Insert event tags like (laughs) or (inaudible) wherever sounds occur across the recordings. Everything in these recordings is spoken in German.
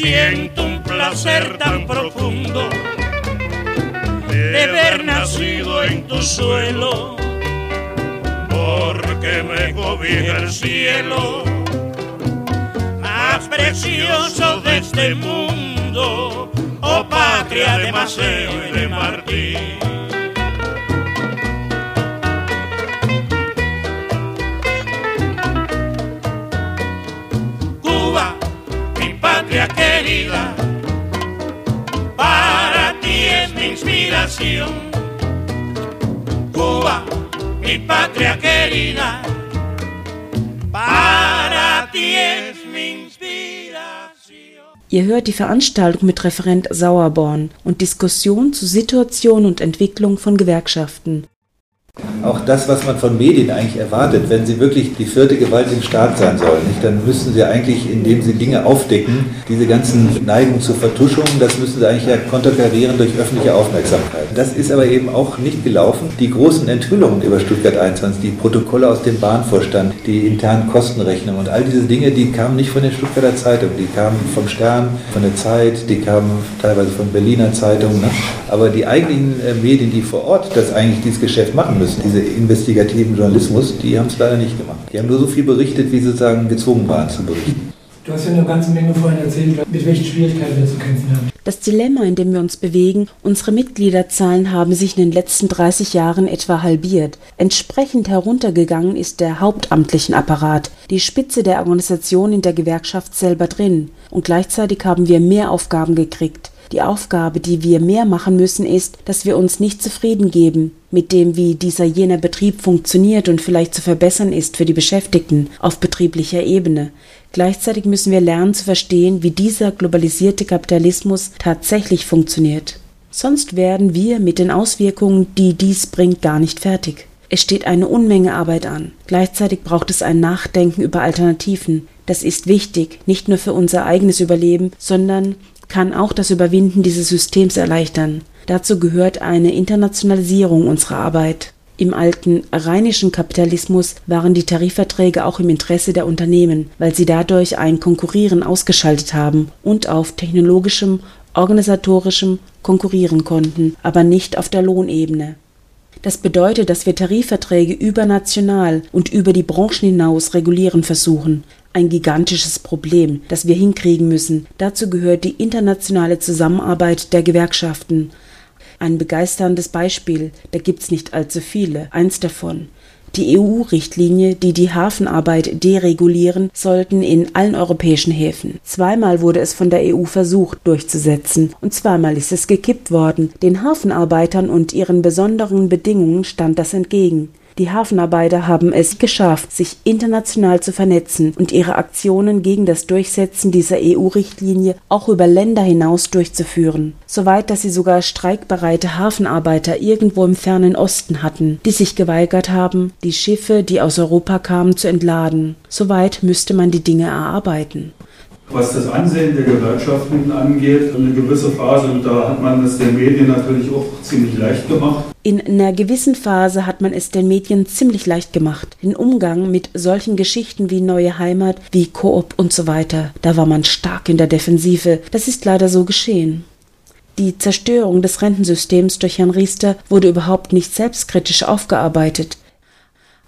siento un placer tan profundo de haber nacido en tu suelo, porque me gobierna el cielo más precioso de este mundo, oh patria de Maceo y de Martín. Inspiración. Cuba, mi patria querida, para ti es mi. Ihr hört die Veranstaltung mit Referent Sauerborn und Diskussion zu Situation und Entwicklung von Gewerkschaften. Auch das, was man von Medien eigentlich erwartet, wenn sie wirklich die vierte Gewalt im Staat sein sollen, nicht, dann müssen sie eigentlich, indem sie Dinge aufdecken, diese ganzen Neigungen zur Vertuschung, das müssen sie eigentlich ja konterkarieren durch öffentliche Aufmerksamkeit. Das ist aber eben auch nicht gelaufen. Die großen Enthüllungen über Stuttgart 21, die Protokolle aus dem Bahnvorstand, die internen Kostenrechnungen und all diese Dinge, die kamen nicht von der Stuttgarter Zeitung, die kamen vom Stern, von der Zeit, die kamen teilweise von Berliner Zeitungen. Ne? Aber die eigentlichen äh, Medien, die vor Ort das eigentlich dieses Geschäft machen müssen, diese investigativen Journalismus, die haben es leider nicht gemacht. Die haben nur so viel berichtet, wie sie sozusagen gezwungen waren zu berichten. Du hast ja eine ganze Menge vorhin erzählt, mit welchen Schwierigkeiten wir zu kämpfen haben. Das Dilemma, in dem wir uns bewegen, unsere Mitgliederzahlen haben sich in den letzten 30 Jahren etwa halbiert. Entsprechend heruntergegangen ist der hauptamtlichen Apparat, die Spitze der Organisation in der Gewerkschaft selber drin. Und gleichzeitig haben wir mehr Aufgaben gekriegt. Die Aufgabe, die wir mehr machen müssen, ist, dass wir uns nicht zufrieden geben mit dem, wie dieser jener Betrieb funktioniert und vielleicht zu verbessern ist für die Beschäftigten auf betrieblicher Ebene. Gleichzeitig müssen wir lernen zu verstehen, wie dieser globalisierte Kapitalismus tatsächlich funktioniert. Sonst werden wir mit den Auswirkungen, die dies bringt, gar nicht fertig. Es steht eine Unmenge Arbeit an. Gleichzeitig braucht es ein Nachdenken über Alternativen. Das ist wichtig, nicht nur für unser eigenes Überleben, sondern kann auch das Überwinden dieses Systems erleichtern. Dazu gehört eine Internationalisierung unserer Arbeit. Im alten rheinischen Kapitalismus waren die Tarifverträge auch im Interesse der Unternehmen, weil sie dadurch ein Konkurrieren ausgeschaltet haben und auf technologischem, organisatorischem konkurrieren konnten, aber nicht auf der Lohnebene. Das bedeutet, dass wir Tarifverträge übernational und über die Branchen hinaus regulieren versuchen, ein gigantisches Problem, das wir hinkriegen müssen. Dazu gehört die internationale Zusammenarbeit der Gewerkschaften. Ein begeisterndes Beispiel, da gibt's nicht allzu viele, eins davon. Die EU-Richtlinie, die die Hafenarbeit deregulieren, sollten in allen europäischen Häfen. Zweimal wurde es von der EU versucht durchzusetzen und zweimal ist es gekippt worden. Den Hafenarbeitern und ihren besonderen Bedingungen stand das entgegen. Die Hafenarbeiter haben es geschafft, sich international zu vernetzen und ihre Aktionen gegen das Durchsetzen dieser EU-Richtlinie auch über Länder hinaus durchzuführen, soweit dass sie sogar streikbereite Hafenarbeiter irgendwo im fernen Osten hatten, die sich geweigert haben, die Schiffe, die aus Europa kamen, zu entladen. Soweit müsste man die Dinge erarbeiten. Was das Ansehen der Gewerkschaften angeht, eine gewisse Phase, da hat man es den Medien natürlich auch ziemlich leicht gemacht. In einer gewissen Phase hat man es den Medien ziemlich leicht gemacht. Den Umgang mit solchen Geschichten wie Neue Heimat, wie Koop und so weiter, da war man stark in der Defensive. Das ist leider so geschehen. Die Zerstörung des Rentensystems durch Herrn Riester wurde überhaupt nicht selbstkritisch aufgearbeitet.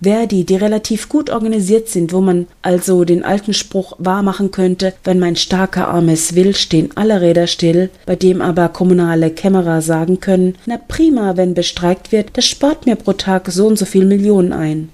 Verdi, die relativ gut organisiert sind, wo man also den alten Spruch wahrmachen könnte, wenn mein starker Arm es will, stehen alle Räder still, bei dem aber kommunale Kämmerer sagen können, na prima, wenn bestreikt wird, das spart mir pro Tag so und so viel Millionen ein.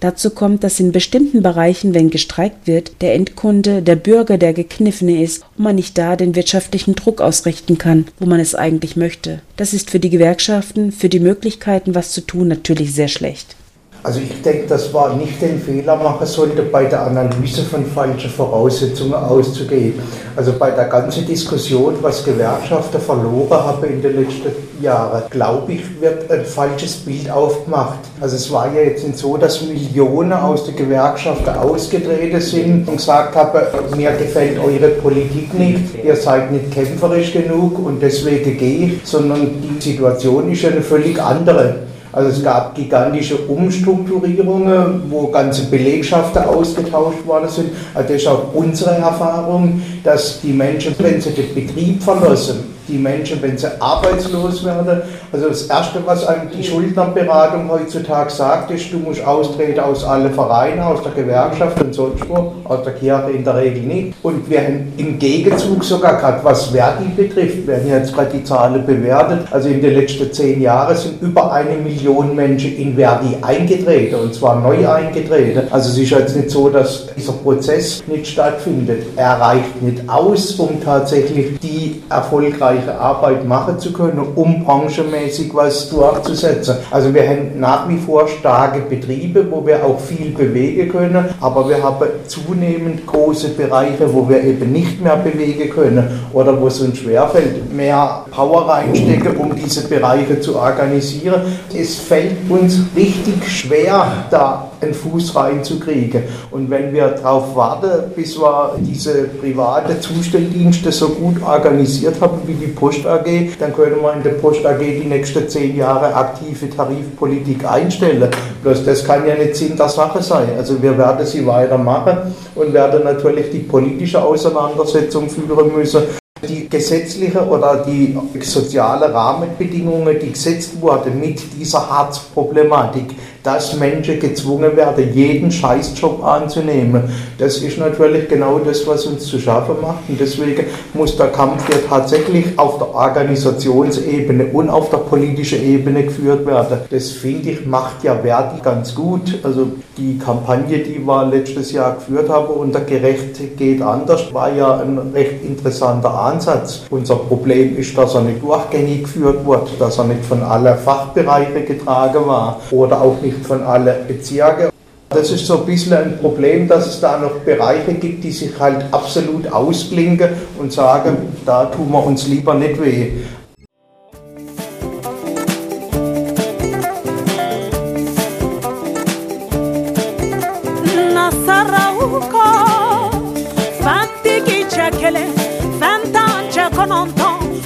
Dazu kommt, dass in bestimmten Bereichen, wenn gestreikt wird, der Endkunde, der Bürger, der Gekniffene ist und man nicht da den wirtschaftlichen Druck ausrichten kann, wo man es eigentlich möchte. Das ist für die Gewerkschaften, für die Möglichkeiten, was zu tun, natürlich sehr schlecht. Also ich denke, das war nicht den Fehler machen sollte, bei der Analyse von falschen Voraussetzungen auszugehen. Also bei der ganzen Diskussion, was Gewerkschafter verloren haben in den letzten Jahren, glaube ich, wird ein falsches Bild aufgemacht. Also es war ja jetzt nicht so, dass Millionen aus der Gewerkschaften ausgetreten sind und gesagt haben, mir gefällt eure Politik nicht, ihr seid nicht kämpferisch genug und deswegen gehe ich, sondern die Situation ist ja eine völlig andere. Also es gab gigantische Umstrukturierungen, wo ganze Belegschaften ausgetauscht worden sind. Also das ist auch unsere Erfahrung, dass die Menschen, wenn sie den Betrieb verlassen, die Menschen, wenn sie arbeitslos werden. Also das Erste, was einem die Schuldnerberatung heutzutage sagt, ist, du musst austreten aus allen Vereinen, aus der Gewerkschaft und sonst wo, aus der Kirche in der Regel nicht. Und wir haben im Gegenzug sogar gerade, was Verdi betrifft, werden jetzt gerade die Zahlen bewertet, also in den letzten zehn Jahren sind über eine Million Menschen in Verdi eingetreten, und zwar neu eingetreten. Also es ist jetzt nicht so, dass dieser Prozess nicht stattfindet. Er reicht nicht aus, um tatsächlich die erfolgreiche erfolgreiche Arbeit machen zu können, um branchenmäßig was durchzusetzen. Also wir haben nach wie vor starke Betriebe, wo wir auch viel bewegen können, aber wir haben zunehmend große Bereiche, wo wir eben nicht mehr bewegen können oder wo es uns schwerfällt, mehr Power reinstecken, um diese Bereiche zu organisieren. Es fällt uns richtig schwer, da einen Fuß reinzukriegen. Und wenn wir darauf warten, bis wir diese private Zustelldienste so gut organisiert haben wie die Post AG, dann können wir in der Post AG die nächsten zehn Jahre aktive Tarifpolitik einstellen. Bloß das kann ja nicht Sinn der Sache sein. Also wir werden sie weitermachen und werden natürlich die politische Auseinandersetzung führen müssen, die gesetzliche oder die soziale Rahmenbedingungen, die gesetzt wurden mit dieser Harzproblematik, dass Menschen gezwungen werden, jeden Scheißjob anzunehmen. Das ist natürlich genau das, was uns zu schaffen macht. Und deswegen muss der Kampf ja tatsächlich auf der Organisationsebene und auf der politischen Ebene geführt werden. Das finde ich, macht ja Verdi ganz gut. Also die Kampagne, die wir letztes Jahr geführt haben, unter Gerecht geht anders, war ja ein recht interessanter Ansatz. Unser Problem ist, dass er nicht durchgängig geführt wurde, dass er nicht von allen Fachbereichen getragen war oder auch nicht nicht von allen Bezirken. Das ist so ein bisschen ein Problem, dass es da noch Bereiche gibt, die sich halt absolut ausklinken und sagen, da tun wir uns lieber nicht weh.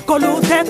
Kolute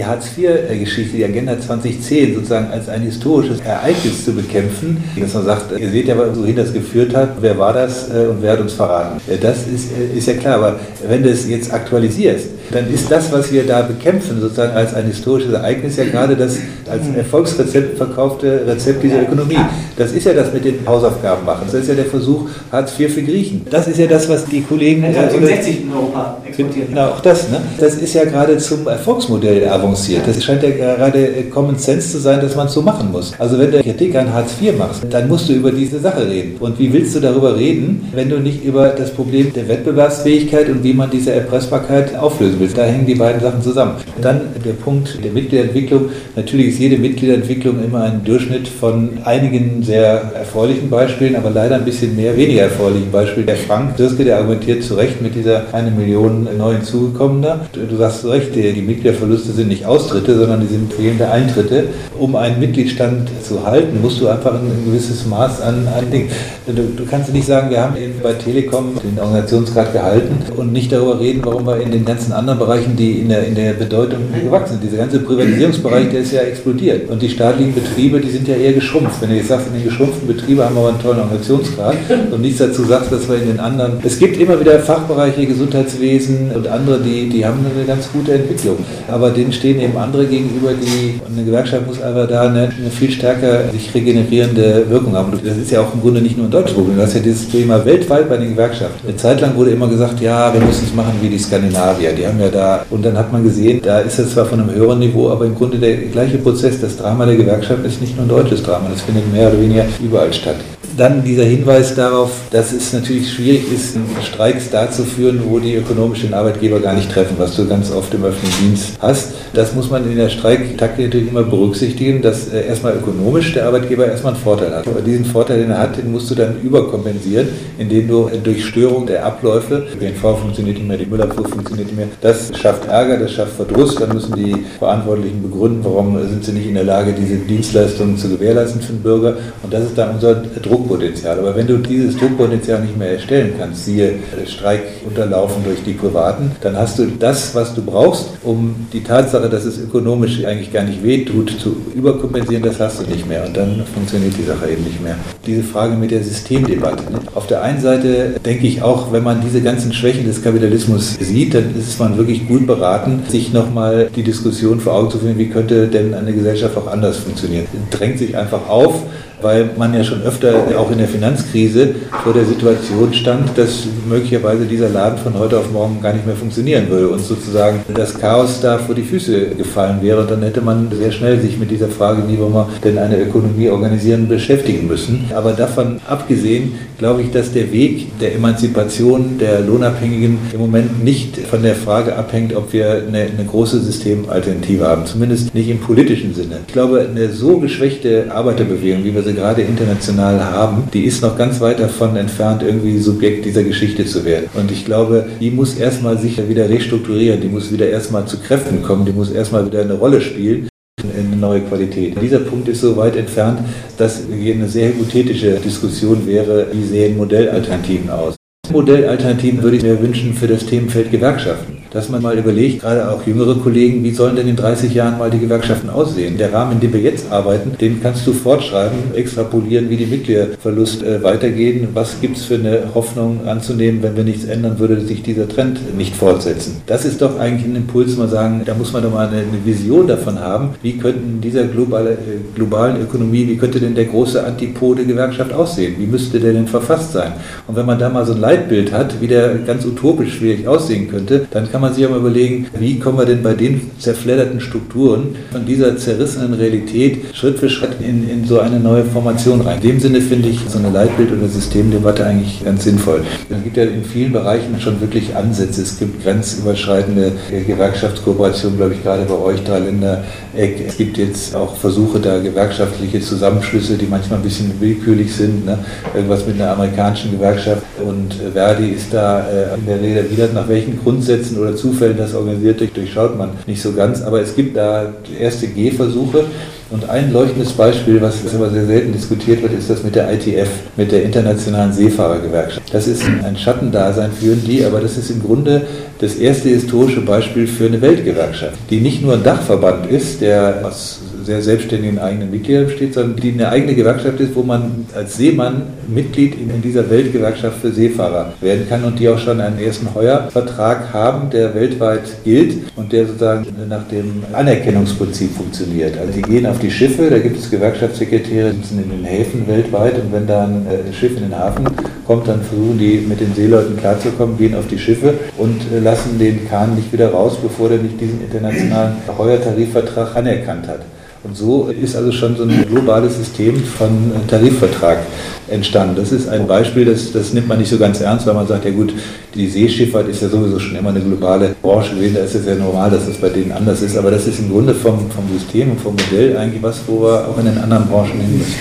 katananye Hartz-IV-Geschichte, die Agenda 2010, sozusagen als ein historisches Ereignis zu bekämpfen, dass man sagt, ihr seht ja, wohin das geführt hat, wer war das äh, und wer hat uns verraten. Das ist, äh, ist ja klar, aber wenn du es jetzt aktualisierst, dann ist das, was wir da bekämpfen, sozusagen als ein historisches Ereignis, ja gerade das als Erfolgsrezept verkaufte Rezept dieser Ökonomie. Das ist ja das mit den Hausaufgaben machen. Das ist ja der Versuch Hartz IV für Griechen. Das ist ja das, was die Kollegen... 1960 in Europa exportiert. Na, auch das, ne? Das ist ja gerade zum Erfolgsmodell avanciert. Das scheint ja gerade Common Sense zu sein, dass man es so machen muss. Also wenn du Kritik an Hartz IV machst, dann musst du über diese Sache reden. Und wie willst du darüber reden, wenn du nicht über das Problem der Wettbewerbsfähigkeit und wie man diese Erpressbarkeit auflösen willst? Da hängen die beiden Sachen zusammen. Dann der Punkt der Mitgliederentwicklung. Natürlich ist jede Mitgliederentwicklung immer ein Durchschnitt von einigen sehr erfreulichen Beispielen, aber leider ein bisschen mehr weniger erfreulichen Beispielen. Der Frank Dürske, der argumentiert zu Recht mit dieser eine Million neuen Zugekommener. Du, sagst zu Recht, die, Mitgliederverluste sind nicht Austritte, sondern die sind fehlende Eintritte. Um einen Mitgliedsstand zu halten, musst du einfach ein, gewisses Maß an, an Ding. Du, du, kannst nicht sagen, wir haben bei Telekom den Organisationsgrad gehalten und nicht darüber reden, warum wir in den ganzen anderen Bereichen, die in der, in der Bedeutung gewachsen sind. Dieser ganze Privatisierungsbereich, der ist ja explodiert. Und die staatlichen Betriebe, die sind ja eher geschrumpft. Wenn du jetzt sagst, in den geschrumpften Betrieben haben wir aber einen tollen Organisationsgrad und nichts dazu sagst, dass wir in den anderen. Es gibt immer wieder Fachbereiche, Gesundheitswesen und andere, die, die haben eine ganz gute Entwicklung. Aber denen stehen eben andere gegenüber, die. Eine Gewerkschaft muss einfach da eine, eine viel stärker sich regenerierende Wirkung haben. Das ist ja auch im Grunde nicht nur ein deutsches Problem. Du hast ja dieses Thema weltweit bei den Gewerkschaften. Eine Zeit lang wurde immer gesagt, ja, wir müssen es machen wie die Skandinavier. Die haben mehr da. Und dann hat man gesehen, da ist es zwar von einem höheren Niveau, aber im Grunde der gleiche Prozess. Das Drama der Gewerkschaft ist nicht nur ein deutsches Drama, das findet mehr oder weniger überall statt. Dann dieser Hinweis darauf, dass es natürlich schwierig ist, Streiks da zu führen, wo die ökonomisch den Arbeitgeber gar nicht treffen, was du ganz oft im öffentlichen Dienst hast. Das muss man in der Streiktaktik natürlich immer berücksichtigen, dass äh, erstmal ökonomisch der Arbeitgeber erstmal einen Vorteil hat. Aber diesen Vorteil, den er hat, den musst du dann überkompensieren, indem du durch Störung der Abläufe, ÖPNV funktioniert nicht mehr, die Müllabfuhr funktioniert nicht mehr, das schafft Ärger, das schafft Verdruss, dann müssen die Verantwortlichen begründen, warum sind sie nicht in der Lage, diese Dienstleistungen zu gewährleisten für den Bürger. Und das ist dann unser Druck Druckpotenzial. Aber wenn du dieses Druckpotenzial nicht mehr erstellen kannst, siehe Streik unterlaufen durch die Privaten, dann hast du das, was du brauchst, um die Tatsache, dass es ökonomisch eigentlich gar nicht wehtut, zu überkompensieren, das hast du nicht mehr. Und dann funktioniert die Sache eben nicht mehr. Diese Frage mit der Systemdebatte. Ne? Auf der einen Seite denke ich auch, wenn man diese ganzen Schwächen des Kapitalismus sieht, dann ist man wirklich gut beraten, sich nochmal die Diskussion vor Augen zu führen, wie könnte denn eine Gesellschaft auch anders funktionieren. Drängt sich einfach auf, weil man ja schon öfter auch in der Finanzkrise vor der Situation stand, dass möglicherweise dieser Laden von heute auf morgen gar nicht mehr funktionieren würde und sozusagen das Chaos da vor die Füße gefallen wäre. Und dann hätte man sehr schnell sich mit dieser Frage, wie wir denn eine Ökonomie organisieren, beschäftigen müssen. Aber davon abgesehen, glaube ich, dass der Weg der Emanzipation der Lohnabhängigen im Moment nicht von der Frage abhängt, ob wir eine, eine große Systemalternative haben. Zumindest nicht im politischen Sinne. Ich glaube, eine so geschwächte Arbeiterbewegung, wie wir sie sie gerade international haben, die ist noch ganz weit davon entfernt, irgendwie Subjekt dieser Geschichte zu werden. Und ich glaube, die muss erstmal sich wieder restrukturieren, die muss wieder erstmal zu Kräften kommen, die muss erstmal wieder eine Rolle spielen eine neue Qualität. Dieser Punkt ist so weit entfernt, dass hier eine sehr hypothetische Diskussion wäre, wie sehen Modellalternativen aus. Modellalternativen würde ich mir wünschen für das Themenfeld Gewerkschaften dass man mal überlegt, gerade auch jüngere Kollegen, wie sollen denn in 30 Jahren mal die Gewerkschaften aussehen? Der Rahmen, in dem wir jetzt arbeiten, den kannst du fortschreiben, extrapolieren, wie die Mitgliederverlust äh, weitergehen. Was gibt es für eine Hoffnung anzunehmen, wenn wir nichts ändern, würde sich dieser Trend nicht fortsetzen? Das ist doch eigentlich ein Impuls, mal sagen, da muss man doch mal eine, eine Vision davon haben, wie könnten dieser globale, äh, globalen Ökonomie, wie könnte denn der große Antipode Gewerkschaft aussehen? Wie müsste der denn verfasst sein? Und wenn man da mal so ein Leitbild hat, wie der ganz utopisch schwierig aussehen könnte, dann kann man sich auch mal überlegen, wie kommen wir denn bei den zerfledderten Strukturen von dieser zerrissenen Realität Schritt für Schritt in, in so eine neue Formation rein. In dem Sinne finde ich so eine Leitbild- oder Systemdebatte eigentlich ganz sinnvoll. Es gibt ja in vielen Bereichen schon wirklich Ansätze. Es gibt grenzüberschreitende Gewerkschaftskooperation, glaube ich, gerade bei euch, Dreiländereck. Es gibt jetzt auch Versuche, da gewerkschaftliche Zusammenschlüsse, die manchmal ein bisschen willkürlich sind. Ne? Irgendwas mit einer amerikanischen Gewerkschaft. Und Verdi ist da äh, in der Rede wieder, nach welchen Grundsätzen oder Zufällen das organisiert durchschaut man nicht so ganz. Aber es gibt da erste Gehversuche. Und ein leuchtendes Beispiel, was aber sehr selten diskutiert wird, ist das mit der ITF, mit der Internationalen Seefahrergewerkschaft. Das ist ein Schattendasein führen die, aber das ist im Grunde das erste historische Beispiel für eine Weltgewerkschaft, die nicht nur ein Dachverband ist, der aus sehr selbstständigen eigenen Mitgliedern besteht, sondern die eine eigene Gewerkschaft ist, wo man als Seemann Mitglied in dieser Weltgewerkschaft für Seefahrer werden kann und die auch schon einen ersten Heuervertrag haben, der weltweit gilt und der sozusagen nach dem Anerkennungsprinzip funktioniert. Also die gehen auf die Schiffe, da gibt es Gewerkschaftssekretäre, die sitzen in den Häfen weltweit und wenn da ein äh, Schiff in den Hafen kommt, dann versuchen die mit den Seeleuten klarzukommen, gehen auf die Schiffe und äh, lassen den Kahn nicht wieder raus, bevor der nicht diesen internationalen Heuertarifvertrag anerkannt hat. Und so ist also schon so ein globales System von Tarifvertrag entstanden. Das ist ein Beispiel, das, das nimmt man nicht so ganz ernst, weil man sagt, ja gut, die Seeschifffahrt ist ja sowieso schon immer eine globale Branche gewesen, da ist es ja normal, dass das bei denen anders ist. Aber das ist im Grunde vom, vom System und vom Modell eigentlich was, wo wir auch in den anderen Branchen hin müssen.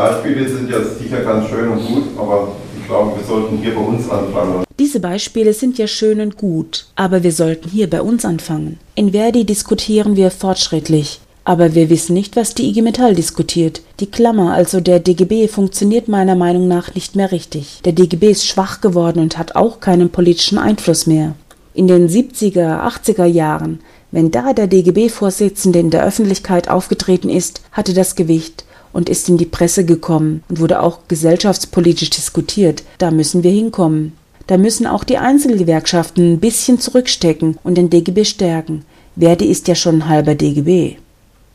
Beispiele sind ja sicher ganz schön und gut, aber ich glaube, wir sollten hier bei uns anfangen. Diese Beispiele sind ja schön und gut, aber wir sollten hier bei uns anfangen. In Verdi diskutieren wir fortschrittlich. Aber wir wissen nicht, was die IG Metall diskutiert. Die Klammer, also der DGB, funktioniert meiner Meinung nach nicht mehr richtig. Der DGB ist schwach geworden und hat auch keinen politischen Einfluss mehr. In den 70er, 80er Jahren, wenn da der DGB-Vorsitzende in der Öffentlichkeit aufgetreten ist, hatte das Gewicht und ist in die Presse gekommen und wurde auch gesellschaftspolitisch diskutiert. Da müssen wir hinkommen. Da müssen auch die Einzelgewerkschaften ein bisschen zurückstecken und den DGB stärken. Verdi ist ja schon ein halber DGB.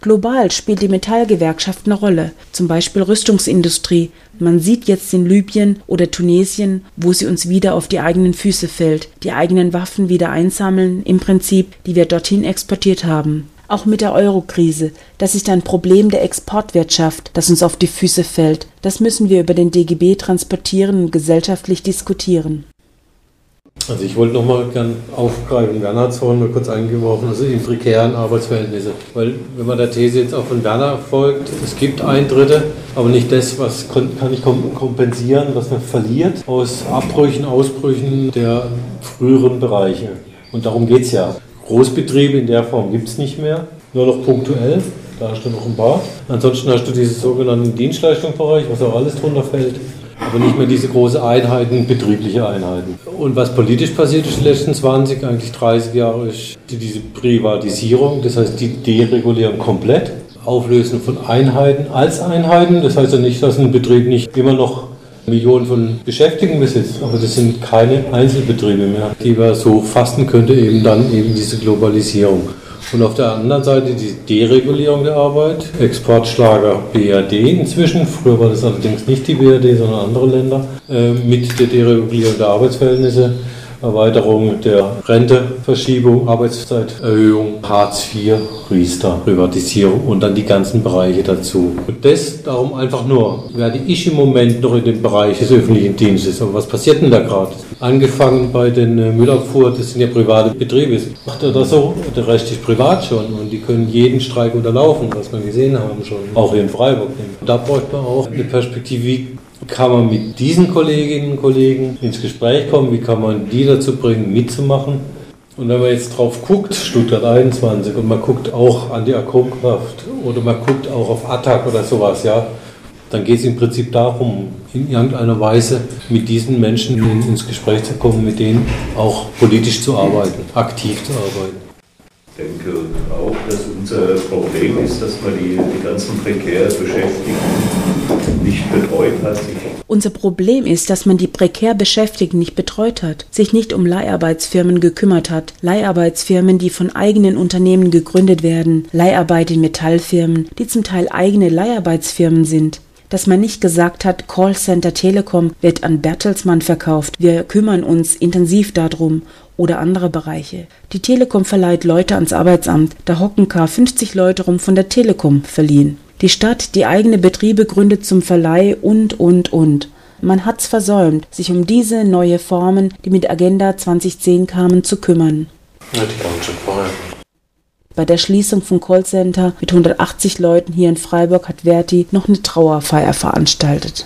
Global spielt die Metallgewerkschaft eine Rolle, zum Beispiel Rüstungsindustrie. Man sieht jetzt in Libyen oder Tunesien, wo sie uns wieder auf die eigenen Füße fällt, die eigenen Waffen wieder einsammeln, im Prinzip, die wir dorthin exportiert haben. Auch mit der Euro-Krise. Das ist ein Problem der Exportwirtschaft, das uns auf die Füße fällt. Das müssen wir über den DGB transportieren und gesellschaftlich diskutieren. Also ich wollte nochmal gern aufgreifen, Werner hat es vorhin mal kurz eingeworfen, also in prekären Arbeitsverhältnisse. Weil wenn man der These jetzt auch von Werner folgt, es gibt Eintritte, aber nicht das, was kann ich kompensieren, was man verliert aus Abbrüchen, Ausbrüchen der früheren Bereiche. Und darum geht es ja. Großbetriebe in der Form gibt es nicht mehr, nur noch punktuell. Da hast du noch ein paar. Ansonsten hast du diesen sogenannten Dienstleistungsbereich, was auch alles drunter fällt aber nicht mehr diese große Einheiten, betriebliche Einheiten. Und was politisch passiert ist die letzten 20, eigentlich 30 Jahre, ist diese Privatisierung, das heißt die Deregulierung komplett, Auflösen von Einheiten als Einheiten. Das heißt ja nicht, dass ein Betrieb nicht immer noch Millionen von Beschäftigten besitzt, aber das sind keine Einzelbetriebe mehr, die man so fassen könnte, eben dann eben diese Globalisierung. Und auf der anderen Seite die Deregulierung der Arbeit, Exportschlager BRD inzwischen, früher war das allerdings nicht die BRD, sondern andere Länder, äh, mit der Deregulierung der Arbeitsverhältnisse Erweiterung der Renteverschiebung, Arbeitszeiterhöhung, Hartz IV, Riester, Privatisierung und dann die ganzen Bereiche dazu. Und das darum einfach nur, werde ich im Moment noch in dem Bereich des öffentlichen Dienstes. Aber was passiert denn da gerade? Angefangen bei den äh, Müllabfuhr, das sind ja private Betriebe. Macht er das so? Der Recht ist privat schon und die können jeden Streik unterlaufen, was wir gesehen haben schon, auch hier in Freiburg. Da bräuchte man auch eine Perspektive, wie kann man mit diesen Kolleginnen und Kollegen ins Gespräch kommen, wie kann man die dazu bringen, mitzumachen. Und wenn man jetzt drauf guckt, Stuttgart 21, und man guckt auch an die Atomkraft oder man guckt auch auf Attac oder sowas, ja, dann geht es im Prinzip darum, in irgendeiner Weise mit diesen Menschen ins Gespräch zu kommen, mit denen auch politisch zu arbeiten, aktiv zu arbeiten. Ich denke auch, dass unser Problem ist, dass man die, die ganzen prekär Beschäftigten nicht betreut hat. Unser Problem ist, dass man die prekär Beschäftigten nicht betreut hat, sich nicht um Leiharbeitsfirmen gekümmert hat, Leiharbeitsfirmen, die von eigenen Unternehmen gegründet werden, Leiharbeit in Metallfirmen, die zum Teil eigene Leiharbeitsfirmen sind. Dass man nicht gesagt hat, Callcenter Telekom wird an Bertelsmann verkauft, wir kümmern uns intensiv darum oder andere Bereiche. Die Telekom verleiht Leute ans Arbeitsamt, da hocken gar 50 Leute rum von der Telekom verliehen. Die Stadt, die eigene Betriebe gründet zum Verleih und, und, und. Man hat's versäumt, sich um diese neue Formen, die mit Agenda 2010 kamen, zu kümmern. Ja, die kamen schon vorher. Bei der Schließung von Callcenter mit 180 Leuten hier in Freiburg hat Verti noch eine Trauerfeier veranstaltet.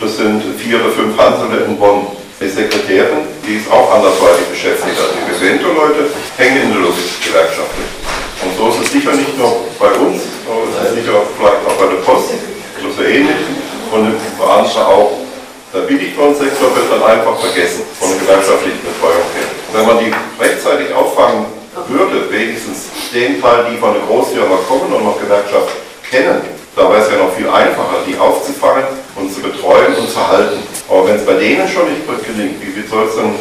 Das sind vier oder fünf Hansele in Bonn. Die Sekretärin, die ist auch andersweitig beschäftigt. Also die Vivento-Leute hängen in der Luft gewerkschaftlich. Und so ist es sicher nicht nur bei uns, sondern es ist sicher vielleicht auch bei der Post, so ähnlich. Und bei anderen auch. Der Billiglohnsektor wird dann einfach vergessen von der gewerkschaftlichen Betreuung her. Wenn man die rechtzeitig auffangen würde, wenigstens den Teil, die von der Großfirma kommen und noch Gewerkschaft kennen, da wäre es ja noch viel einfacher, die aufzufangen und zu betreuen und zu halten. Aber wenn es bei denen schon nicht gut gelingt, wie soll es dann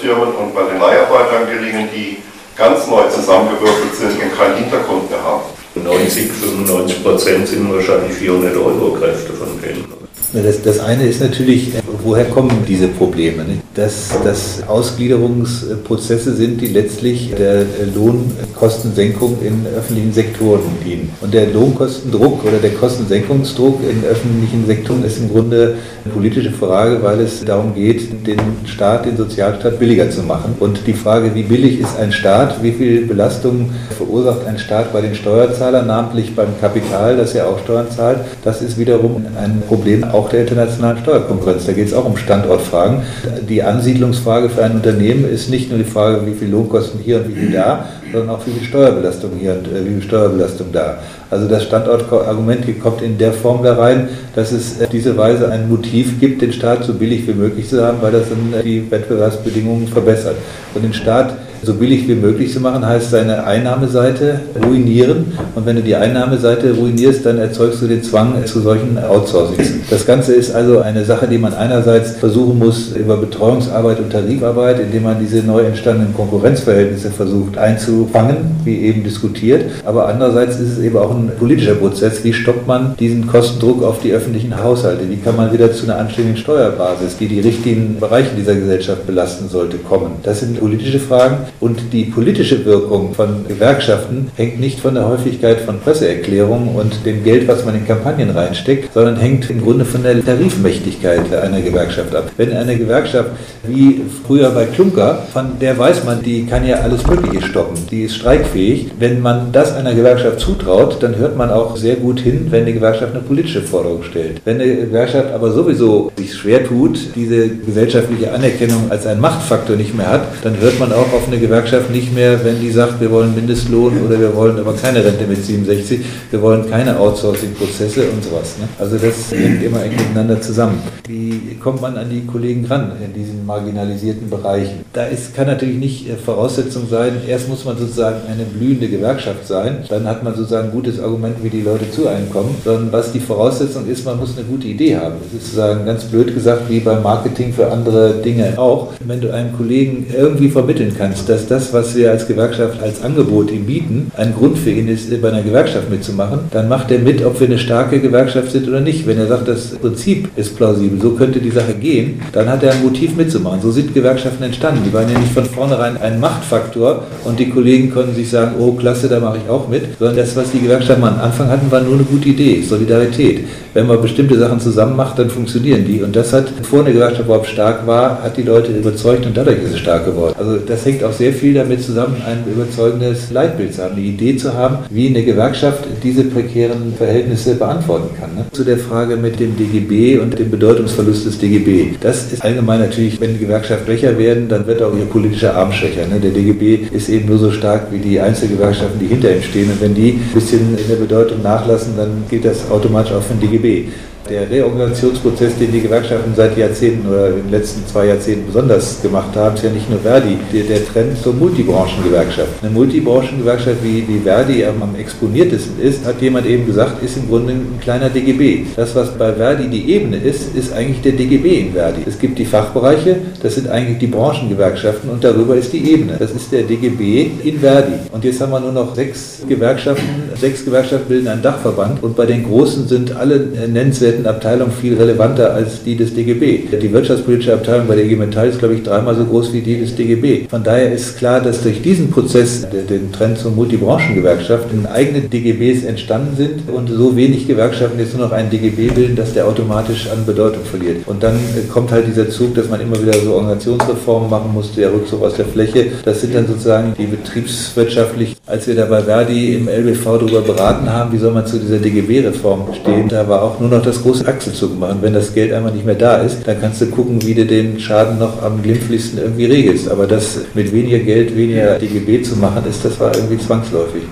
Firmen und bei den Leiharbeitern gelingen, die ganz neu zusammengewürfelt sind und keinen Hintergrund mehr haben? 90, 95 Prozent sind wahrscheinlich 400 Euro Kräfte von denen. Das, das eine ist natürlich, woher kommen diese Probleme? Dass das Ausgliederungsprozesse sind, die letztlich der Lohnkostensenkung in öffentlichen Sektoren dienen. Und der Lohnkostendruck oder der Kostensenkungsdruck in öffentlichen Sektoren ist im Grunde eine politische Frage, weil es darum geht, den Staat, den Sozialstaat billiger zu machen. Und die Frage, wie billig ist ein Staat, wie viel Belastung verursacht ein Staat bei den Steuerzahlern, namentlich beim Kapital, das ja auch Steuern zahlt, das ist wiederum ein Problem auch der internationalen Steuerkonkurrenz. Da geht es auch um Standortfragen. Die Ansiedlungsfrage für ein Unternehmen ist nicht nur die Frage, wie viel Lohnkosten hier und wie viel da, sondern auch wie viel Steuerbelastung hier und äh, wie viel Steuerbelastung da. Also das Standortargument kommt in der Form da rein, dass es auf diese Weise ein Motiv gibt, den Staat so billig wie möglich zu haben, weil das dann die Wettbewerbsbedingungen verbessert. Und den Staat so billig wie möglich zu machen, heißt seine Einnahmeseite ruinieren. Und wenn du die Einnahmeseite ruinierst, dann erzeugst du den Zwang zu solchen Outsourcings. Das Ganze ist also eine Sache, die man einerseits versuchen muss über Betreuungsarbeit und Tarifarbeit, indem man diese neu entstandenen Konkurrenzverhältnisse versucht einzufangen, wie eben diskutiert. Aber andererseits ist es eben auch ein politischer Prozess. Wie stoppt man diesen Kostendruck auf die öffentlichen Haushalte? Wie kann man wieder zu einer anständigen Steuerbasis, die die richtigen Bereiche dieser Gesellschaft belasten sollte, kommen? Das sind politische Fragen. Und die politische Wirkung von Gewerkschaften hängt nicht von der Häufigkeit von Presseerklärungen und dem Geld, was man in Kampagnen reinsteckt, sondern hängt im Grunde von der Tarifmächtigkeit einer Gewerkschaft ab. Wenn eine Gewerkschaft wie früher bei Klunker, von der weiß man, die kann ja alles Mögliche stoppen, die ist streikfähig. Wenn man das einer Gewerkschaft zutraut, dann hört man auch sehr gut hin, wenn eine Gewerkschaft eine politische Forderung stellt. Wenn eine Gewerkschaft aber sowieso sich schwer tut, diese gesellschaftliche Anerkennung als einen Machtfaktor nicht mehr hat, dann hört man auch auf eine Gewerkschaft nicht mehr, wenn die sagt, wir wollen Mindestlohn oder wir wollen aber keine Rente mit 67, wir wollen keine Outsourcing-Prozesse und sowas. Ne? Also das hängt immer eng miteinander zusammen. Wie kommt man an die Kollegen ran in diesen marginalisierten Bereichen? Da ist, kann natürlich nicht äh, Voraussetzung sein, erst muss man sozusagen eine blühende Gewerkschaft sein, dann hat man sozusagen ein gutes Argument, wie die Leute zu einem kommen, sondern was die Voraussetzung ist, man muss eine gute Idee haben. Das ist sozusagen ganz blöd gesagt, wie beim Marketing für andere Dinge auch. Wenn du einem Kollegen irgendwie vermitteln kannst, dass das, was wir als Gewerkschaft als Angebot ihm bieten, ein Grund für ihn ist, bei einer Gewerkschaft mitzumachen, dann macht er mit, ob wir eine starke Gewerkschaft sind oder nicht. Wenn er sagt, das Prinzip ist plausibel, so könnte die Sache gehen, dann hat er ein Motiv mitzumachen. So sind Gewerkschaften entstanden. Die waren ja nicht von vornherein ein Machtfaktor und die Kollegen konnten sich sagen, oh klasse, da mache ich auch mit, sondern das, was die Gewerkschaften am Anfang hatten, war nur eine gute Idee, Solidarität. Wenn man bestimmte Sachen zusammen macht, dann funktionieren die. Und das hat, bevor eine Gewerkschaft überhaupt stark war, hat die Leute überzeugt und dadurch ist es stark geworden. Also das hängt auch sehr viel damit zusammen, ein überzeugendes Leitbild zu haben, eine Idee zu haben, wie eine Gewerkschaft diese prekären Verhältnisse beantworten kann. Ne? Zu der Frage mit dem DGB und dem Bedeutungsverlust des DGB. Das ist allgemein natürlich, wenn die Gewerkschaft schwächer werden, dann wird auch ihr politischer Arm schwächer. Ne? Der DGB ist eben nur so stark wie die Einzelgewerkschaften, die hinter ihm stehen. Und wenn die ein bisschen in der Bedeutung nachlassen, dann geht das automatisch auf den DGB. Der Reorganisationsprozess, den die Gewerkschaften seit Jahrzehnten oder in den letzten zwei Jahrzehnten besonders gemacht haben, ist ja nicht nur Verdi. Der, der Trend zur Multibranchengewerkschaft. Eine Multibranchengewerkschaft, wie, wie Verdi am, exponiertesten ist, hat jemand eben gesagt, ist im Grunde ein kleiner DGB. Das, was bei Verdi die Ebene ist, ist eigentlich der DGB in Verdi. Es gibt die Fachbereiche, das sind eigentlich die Branchengewerkschaften und darüber ist die Ebene. Das ist der DGB in Verdi. Und jetzt haben wir nur noch sechs Gewerkschaften. Sechs Gewerkschaften bilden einen Dachverband und bei den Großen sind alle nennenswerten Studentenabteilung viel relevanter als die des DGB. Die wirtschaftspolitische Abteilung bei der IG Metall ist, glaube ich, dreimal so groß wie die des DGB. Von daher ist klar, dass durch diesen Prozess, den Trend zur Multibranchengewerkschaft, eigene DGBs entstanden sind und so wenig Gewerkschaften jetzt nur noch einen DGB bilden, dass der automatisch an Bedeutung verliert. Und dann kommt halt dieser Zug, dass man immer wieder so Organisationsreformen machen musste, der Rückzug aus der Fläche. Das sind dann sozusagen die betriebswirtschaftlich, als wir da bei Verdi im LBV darüber beraten haben, wie soll man zu dieser DGB-Reform stehen, da war auch nur noch das große Achselzug machen. Wenn das Geld einmal nicht mehr da ist, dann kannst du gucken, wie du den Schaden noch am glimpflichsten irgendwie regelst. Aber das mit weniger Geld, weniger DGB zu machen, ist, das war irgendwie zwangsläufig.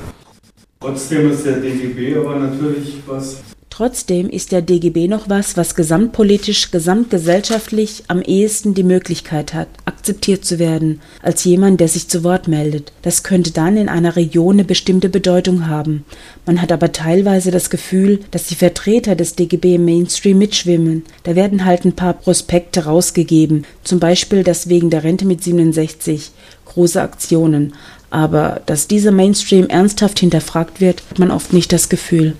Trotzdem ist der DGB aber natürlich was, Trotzdem ist der DGB noch was, was gesamtpolitisch, gesamtgesellschaftlich am ehesten die Möglichkeit hat, akzeptiert zu werden, als jemand, der sich zu Wort meldet. Das könnte dann in einer Region eine bestimmte Bedeutung haben. Man hat aber teilweise das Gefühl, dass die Vertreter des DGB im Mainstream mitschwimmen. Da werden halt ein paar Prospekte rausgegeben, zum Beispiel das wegen der Rente mit 67, große Aktionen. Aber dass dieser Mainstream ernsthaft hinterfragt wird, hat man oft nicht das Gefühl.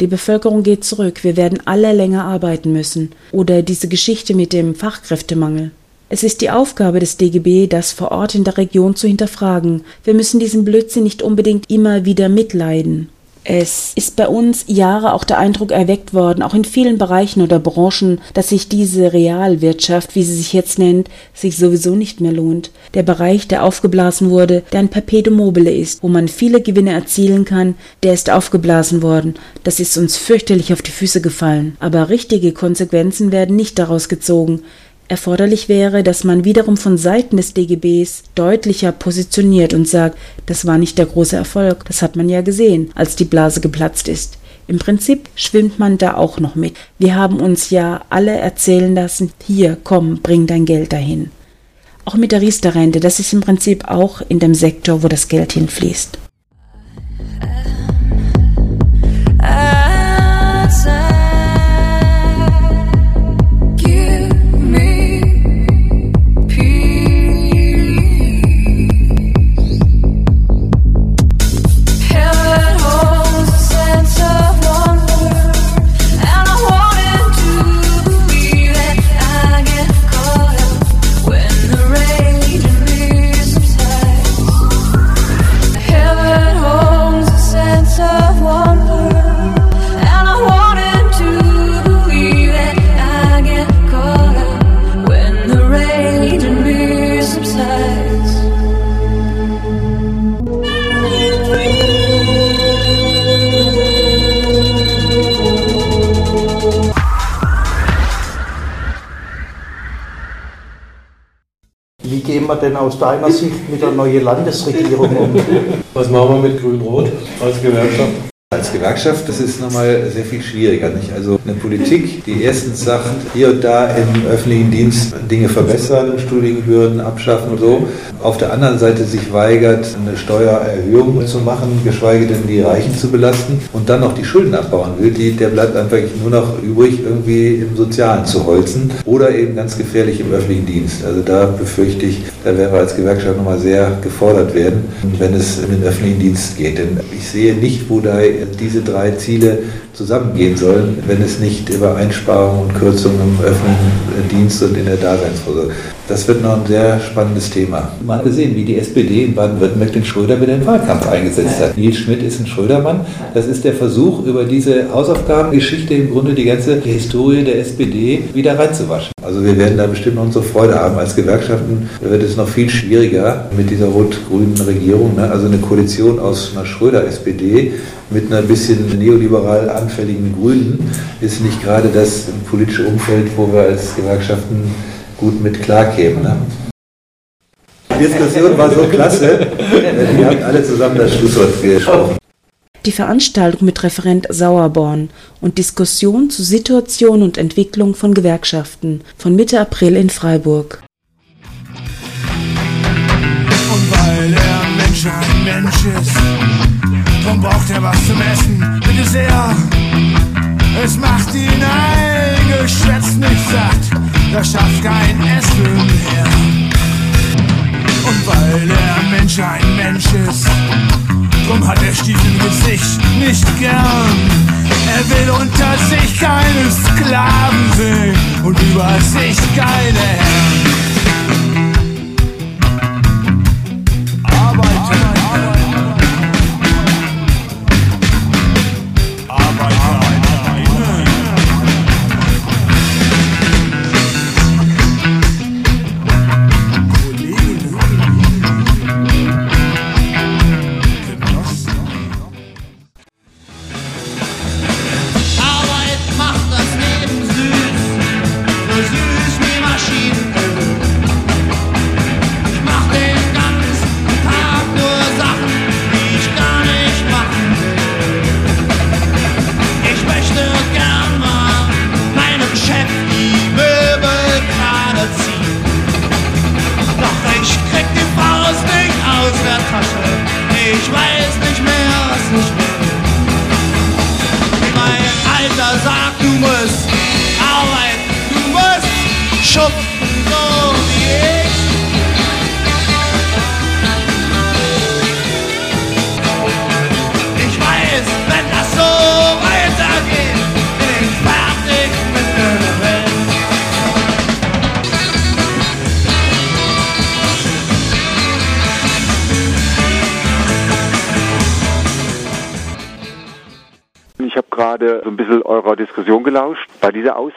Die Bevölkerung geht zurück, wir werden alle länger arbeiten müssen. Oder diese Geschichte mit dem Fachkräftemangel. Es ist die Aufgabe des DGB, das vor Ort in der Region zu hinterfragen. Wir müssen diesen Blödsinn nicht unbedingt immer wieder mitleiden. Es ist bei uns Jahre auch der Eindruck erweckt worden, auch in vielen Bereichen oder Branchen, dass sich diese Realwirtschaft, wie sie sich jetzt nennt, sich sowieso nicht mehr lohnt. Der Bereich, der aufgeblasen wurde, der ein Perpetuum mobile ist, wo man viele Gewinne erzielen kann, der ist aufgeblasen worden. Das ist uns fürchterlich auf die Füße gefallen. Aber richtige Konsequenzen werden nicht daraus gezogen. Erforderlich wäre, dass man wiederum von Seiten des DGBs deutlicher positioniert und sagt, das war nicht der große Erfolg, das hat man ja gesehen, als die Blase geplatzt ist. Im Prinzip schwimmt man da auch noch mit. Wir haben uns ja alle erzählen lassen, hier, komm, bring dein Geld dahin. Auch mit der Riester-Rente, das ist im Prinzip auch in dem Sektor, wo das Geld hinfließt. Denn aus deiner Sicht mit der neuen Landesregierung um? Was machen wir mit Grün-Rot als Gewerkschaft? Als Gewerkschaft, das ist nochmal sehr viel schwieriger. Nicht? Also eine Politik, die erstens sagt, hier und da im öffentlichen Dienst Dinge verbessern, Studienhürden abschaffen und so, auf der anderen Seite sich weigert, eine Steuererhöhung zu machen, geschweige denn die Reichen zu belasten und dann noch die Schulden abbauen will, die, der bleibt einfach nur noch übrig, irgendwie im Sozialen zu holzen oder eben ganz gefährlich im öffentlichen Dienst. Also da befürchte ich, da werden wir als Gewerkschaft nochmal sehr gefordert werden, wenn es in den öffentlichen Dienst geht. Denn ich sehe nicht, wo da diese drei Ziele zusammengehen sollen, wenn es nicht über Einsparungen und Kürzungen im öffentlichen Dienst und in der Daseinsvorsorge. Das wird noch ein sehr spannendes Thema. Hat gesehen, wie die SPD in Baden-Württemberg den Schröder in den Wahlkampf eingesetzt hat. Nils Schmidt ist ein Schrödermann. Das ist der Versuch, über diese Hausaufgabengeschichte im Grunde die ganze Historie der SPD wieder reinzuwaschen. Also wir werden da bestimmt noch unsere Freude haben. Als Gewerkschaften wird es noch viel schwieriger mit dieser rot-grünen Regierung. Ne? Also eine Koalition aus einer Schröder-SPD mit einer bisschen neoliberal anfälligen Grünen ist nicht gerade das politische Umfeld, wo wir als Gewerkschaften gut mit klarkämen. Ne? Die Diskussion war so klasse, (laughs) wir haben alle zusammen das Schlusswort gesprochen. Die Veranstaltung mit Referent Sauerborn und Diskussion zu Situation und Entwicklung von Gewerkschaften von Mitte April in Freiburg. Und weil er Mensch ein Mensch ist, drum braucht er was zum Essen, bitte sehr. Es macht ihn ein Geschwätz nicht satt, das schafft kein Essen mehr. Und weil der Mensch ein Mensch ist, drum hat er Stiefel Gesicht nicht gern. Er will unter sich keine Sklaven sehen und über sich keine Herren. Arbeit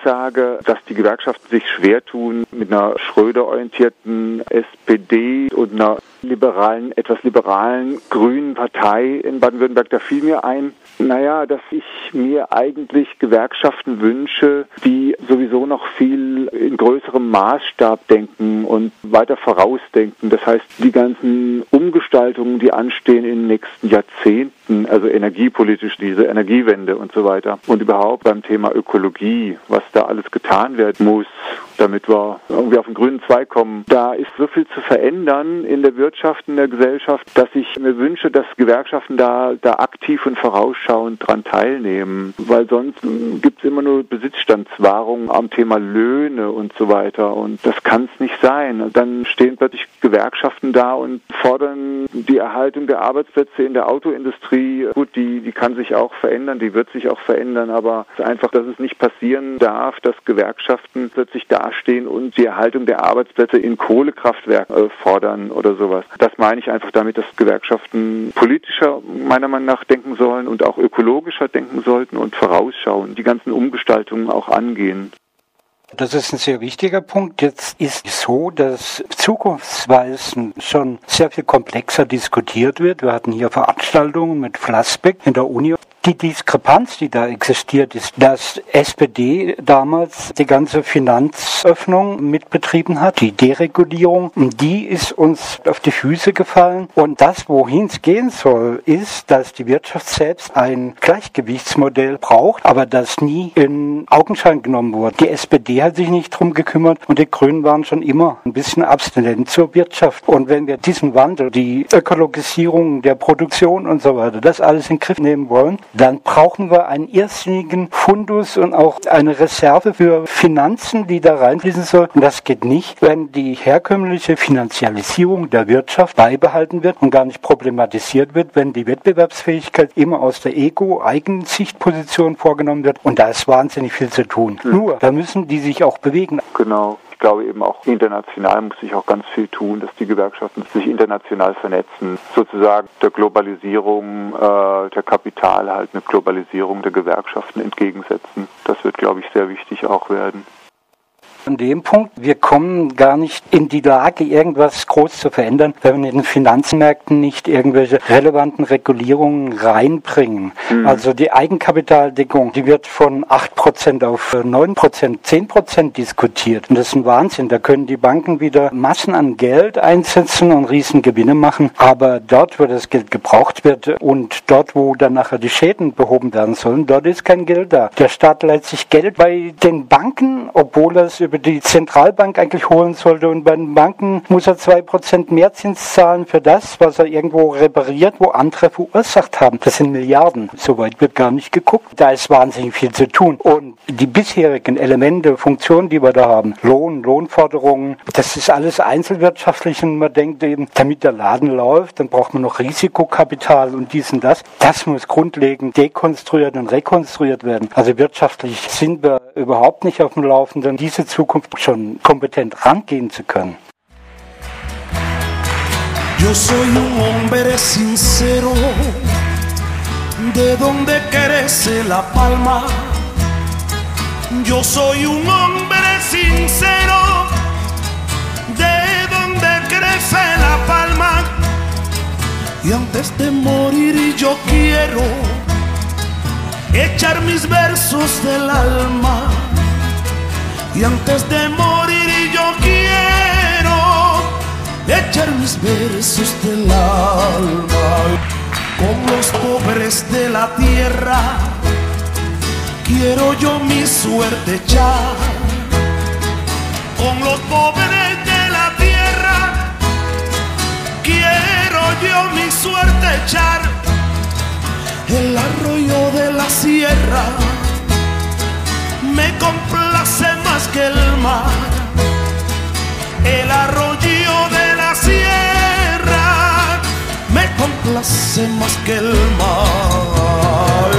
Aussage, dass die Gewerkschaften sich schwer tun mit einer Schröder-orientierten SPD und einer liberalen, etwas liberalen grünen Partei in Baden-Württemberg, da fiel mir ein, naja, dass ich mir eigentlich Gewerkschaften wünsche, die sowieso noch viel in größerem Maßstab denken und weiter vorausdenken. Das heißt, die ganzen Umgestaltungen, die anstehen in den nächsten Jahrzehnten, also energiepolitisch diese Energiewende und so weiter und überhaupt beim Thema Ökologie, was da alles getan werden muss, damit wir irgendwie auf den grünen Zweig kommen. Da ist so viel zu verändern in der Wirtschaft, in der Gesellschaft, dass ich mir wünsche, dass Gewerkschaften da, da aktiv und vorausschauend dran teilnehmen, weil sonst gibt es immer nur Besitzstandswahrung am Thema Löhne und so weiter und das kann es nicht sein. Dann stehen plötzlich Gewerkschaften da und fordern die Erhaltung der Arbeitsplätze in der Autoindustrie. Gut, die, die kann sich auch verändern, die wird sich auch verändern, aber einfach, dass es nicht passieren darf, dass Gewerkschaften plötzlich dastehen und die Erhaltung der Arbeitsplätze in Kohlekraftwerken äh, fordern oder sowas. Das meine ich einfach damit, dass Gewerkschaften politischer meiner Meinung nach denken sollen und auch ökologischer denken sollten und vorausschauen, die ganzen Umgestaltungen auch angehen. Das ist ein sehr wichtiger Punkt. Jetzt ist es so, dass Zukunftsweisen schon sehr viel komplexer diskutiert wird. Wir hatten hier Veranstaltungen mit Flassbeck in der Uni. Die Diskrepanz, die da existiert, ist, dass SPD damals die ganze Finanzöffnung mitbetrieben hat, die Deregulierung, die ist uns auf die Füße gefallen. Und das, wohin es gehen soll, ist, dass die Wirtschaft selbst ein Gleichgewichtsmodell braucht, aber das nie in Augenschein genommen wurde. Die SPD hat sich nicht drum gekümmert und die Grünen waren schon immer ein bisschen abstinent zur Wirtschaft. Und wenn wir diesen Wandel, die Ökologisierung der Produktion und so weiter, das alles in den Griff nehmen wollen, dann brauchen wir einen irrsinnigen Fundus und auch eine Reserve für Finanzen, die da reinfließen soll. Und das geht nicht, wenn die herkömmliche Finanzialisierung der Wirtschaft beibehalten wird und gar nicht problematisiert wird, wenn die Wettbewerbsfähigkeit immer aus der Ego-Eigensichtposition vorgenommen wird. Und da ist wahnsinnig viel zu tun. Nur, da müssen die sich auch bewegen. Genau. Ich glaube eben auch international muss sich auch ganz viel tun, dass die Gewerkschaften sich international vernetzen, sozusagen der Globalisierung äh, der Kapital halt eine Globalisierung der Gewerkschaften entgegensetzen. Das wird, glaube ich, sehr wichtig auch werden. An dem Punkt, wir kommen gar nicht in die Lage, irgendwas groß zu verändern, wenn wir in den Finanzmärkten nicht irgendwelche relevanten Regulierungen reinbringen. Mhm. Also die Eigenkapitaldeckung, die wird von 8% auf 9%, 10% diskutiert. Und das ist ein Wahnsinn. Da können die Banken wieder Massen an Geld einsetzen und riesen Gewinne machen. Aber dort, wo das Geld gebraucht wird und dort, wo dann nachher die Schäden behoben werden sollen, dort ist kein Geld da. Der Staat leiht sich Geld bei den Banken, obwohl er es über über die Zentralbank eigentlich holen sollte. Und bei den Banken muss er zwei Prozent Mehrzins zahlen für das, was er irgendwo repariert, wo andere verursacht haben. Das sind Milliarden. Soweit wird gar nicht geguckt. Da ist wahnsinnig viel zu tun. Und die bisherigen Elemente, Funktionen, die wir da haben, Lohn, Lohnforderungen, das ist alles einzelwirtschaftlich und man denkt eben, damit der Laden läuft, dann braucht man noch Risikokapital und dies und das. Das muss grundlegend dekonstruiert und rekonstruiert werden. Also wirtschaftlich sind wir überhaupt nicht auf dem Laufenden, diese Zukunft schon kompetent rangehen zu können. Yo soy un hombre sincero, de donde crece la palma. Yo soy un hombre sincero, de donde crece la palma. Y antes de morir yo quiero echar mis versos del alma. Y antes de morir yo quiero echar mis versos del alma. Con los pobres de la tierra quiero yo mi suerte echar. Con los pobres de la tierra quiero yo mi suerte echar. El arroyo de la sierra me complace más que el mar. El arroyo de la sierra me complace más que el mar.